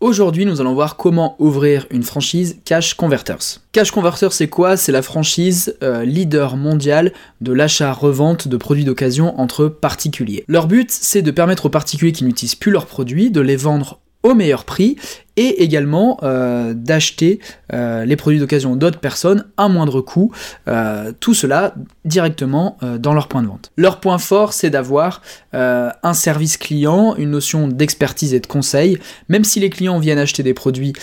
Aujourd'hui, nous allons voir comment ouvrir une franchise Cash Converters. Cash Converters, c'est quoi? C'est la franchise euh, leader mondial de l'achat-revente de produits d'occasion entre particuliers. Leur but, c'est de permettre aux particuliers qui n'utilisent plus leurs produits de les vendre au meilleur prix et également euh, d'acheter euh, les produits d'occasion d'autres personnes à moindre coût, euh, tout cela directement dans leur point de vente. Leur point fort, c'est d'avoir un service client, une notion d'expertise et de conseil, même si les clients viennent acheter des produits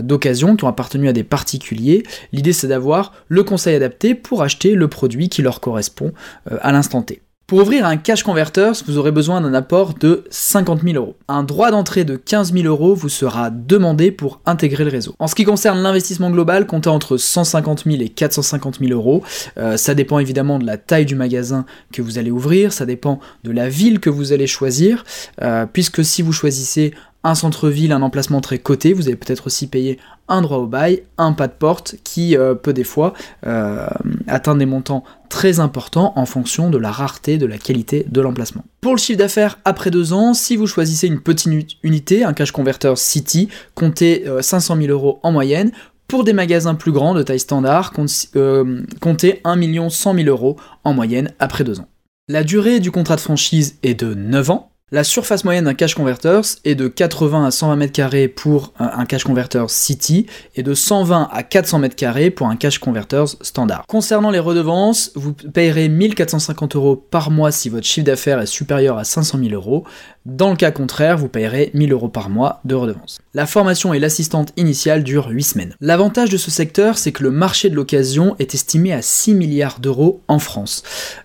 d'occasion qui ont appartenu à des particuliers, l'idée c'est d'avoir le conseil adapté pour acheter le produit qui leur correspond à l'instant T. Pour ouvrir un cash converters, vous aurez besoin d'un apport de 50 000 euros. Un droit d'entrée de 15 000 euros vous sera demandé pour intégrer le réseau. En ce qui concerne l'investissement global, comptez entre 150 000 et 450 000 euros. Euh, ça dépend évidemment de la taille du magasin que vous allez ouvrir, ça dépend de la ville que vous allez choisir, euh, puisque si vous choisissez un centre-ville, un emplacement très coté, vous allez peut-être aussi payer un droit au bail, un pas de porte qui euh, peut des fois euh, atteindre des montants très importants en fonction de la rareté, de la qualité de l'emplacement. Pour le chiffre d'affaires après deux ans, si vous choisissez une petite unité, un cash converter City, comptez 500 euh, 000 euros en moyenne. Pour des magasins plus grands de taille standard, comptez 1 100 000 euros en moyenne après deux ans. La durée du contrat de franchise est de 9 ans. La surface moyenne d'un cache converters est de 80 à 120 m2 pour un cache converters City et de 120 à 400 m2 pour un cache converters standard. Concernant les redevances, vous payerez 1450 euros par mois si votre chiffre d'affaires est supérieur à 500 000 euros. Dans le cas contraire, vous payerez 1000 euros par mois de redevances. La formation et l'assistante initiale durent 8 semaines. L'avantage de ce secteur, c'est que le marché de l'occasion est estimé à 6 milliards d'euros en France.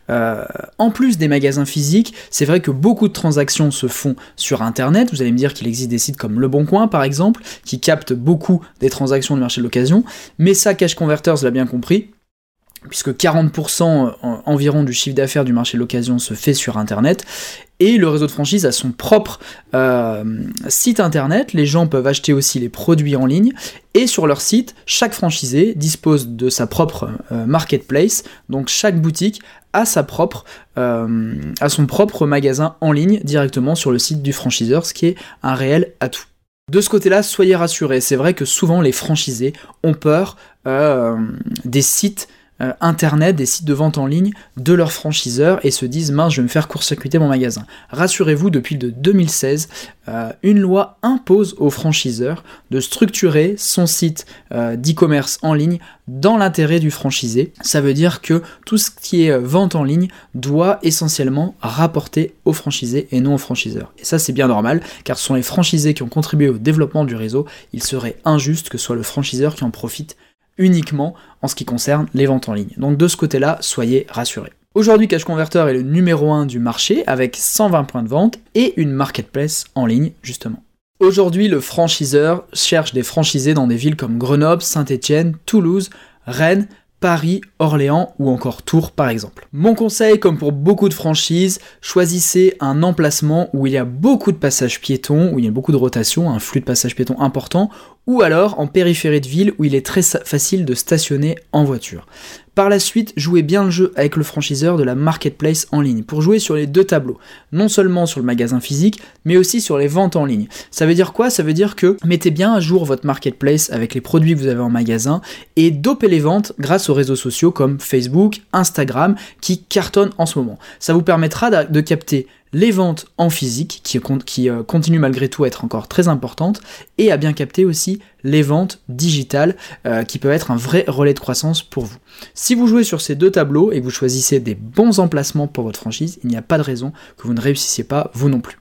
Euh, en plus des magasins physiques, c'est vrai que beaucoup de transactions se font sur Internet. Vous allez me dire qu'il existe des sites comme Le Bon Coin, par exemple, qui captent beaucoup des transactions du marché de l'occasion. Mais ça, Cash Converters l'a bien compris puisque 40% environ du chiffre d'affaires du marché de l'occasion se fait sur Internet, et le réseau de franchise a son propre euh, site internet. Les gens peuvent acheter aussi les produits en ligne. Et sur leur site, chaque franchisé dispose de sa propre euh, marketplace. Donc chaque boutique a, euh, a son propre magasin en ligne directement sur le site du franchiseur, ce qui est un réel atout. De ce côté-là, soyez rassurés. C'est vrai que souvent les franchisés ont peur des sites euh, internet, des sites de vente en ligne de leurs franchiseurs et se disent mince je vais me faire court-circuiter mon magasin. Rassurez-vous, depuis de 2016, euh, une loi impose aux franchiseurs de structurer son site euh, d'e-commerce en ligne dans l'intérêt du franchisé. Ça veut dire que tout ce qui est vente en ligne doit essentiellement rapporter aux franchisés et non aux franchiseurs. Et ça c'est bien normal car ce sont les franchisés qui ont contribué au développement du réseau. Il serait injuste que ce soit le franchiseur qui en profite uniquement en ce qui concerne les ventes en ligne. Donc de ce côté-là, soyez rassurés. Aujourd'hui, Cash Converter est le numéro 1 du marché avec 120 points de vente et une marketplace en ligne justement. Aujourd'hui, le franchiseur cherche des franchisés dans des villes comme Grenoble, Saint-Étienne, Toulouse, Rennes, Paris, Orléans ou encore Tours par exemple. Mon conseil, comme pour beaucoup de franchises, choisissez un emplacement où il y a beaucoup de passages piétons, où il y a beaucoup de rotation, un flux de passages piétons important, ou alors en périphérie de ville où il est très facile de stationner en voiture. Par la suite, jouez bien le jeu avec le franchiseur de la marketplace en ligne pour jouer sur les deux tableaux, non seulement sur le magasin physique, mais aussi sur les ventes en ligne. Ça veut dire quoi? Ça veut dire que mettez bien à jour votre marketplace avec les produits que vous avez en magasin et dopez les ventes grâce aux réseaux sociaux comme Facebook, Instagram qui cartonnent en ce moment. Ça vous permettra de capter les ventes en physique, qui, qui euh, continuent malgré tout à être encore très importantes, et à bien capter aussi les ventes digitales, euh, qui peuvent être un vrai relais de croissance pour vous. Si vous jouez sur ces deux tableaux et que vous choisissez des bons emplacements pour votre franchise, il n'y a pas de raison que vous ne réussissiez pas vous non plus.